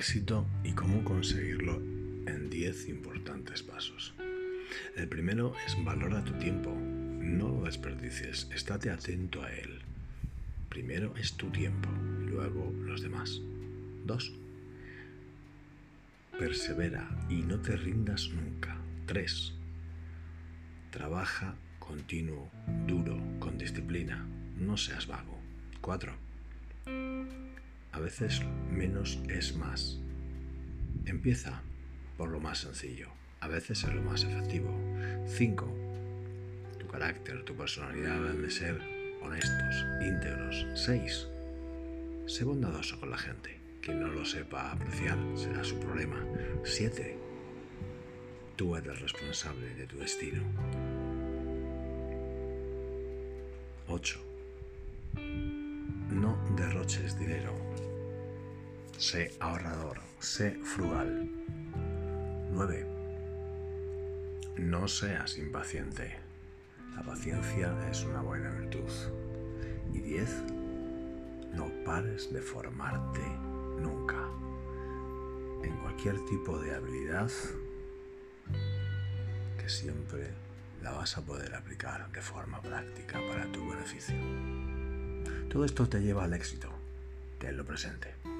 éxito y cómo conseguirlo en 10 importantes pasos. El primero es valora tu tiempo. No lo desperdicies, estate atento a él. Primero es tu tiempo, luego los demás. 2. Persevera y no te rindas nunca. 3. Trabaja continuo, duro, con disciplina. No seas vago. 4. A veces menos es más. Empieza por lo más sencillo. A veces es lo más efectivo. 5. Tu carácter, tu personalidad deben de ser honestos, íntegros. 6. Sé bondadoso con la gente. Quien no lo sepa apreciar será su problema. 7. Tú eres responsable de tu destino. 8. No derroches dinero. Sé ahorrador, sé frugal. 9. No seas impaciente. La paciencia es una buena virtud. Y 10. No pares de formarte nunca. En cualquier tipo de habilidad que siempre la vas a poder aplicar de forma práctica para tu beneficio. Todo esto te lleva al éxito. Tenlo presente.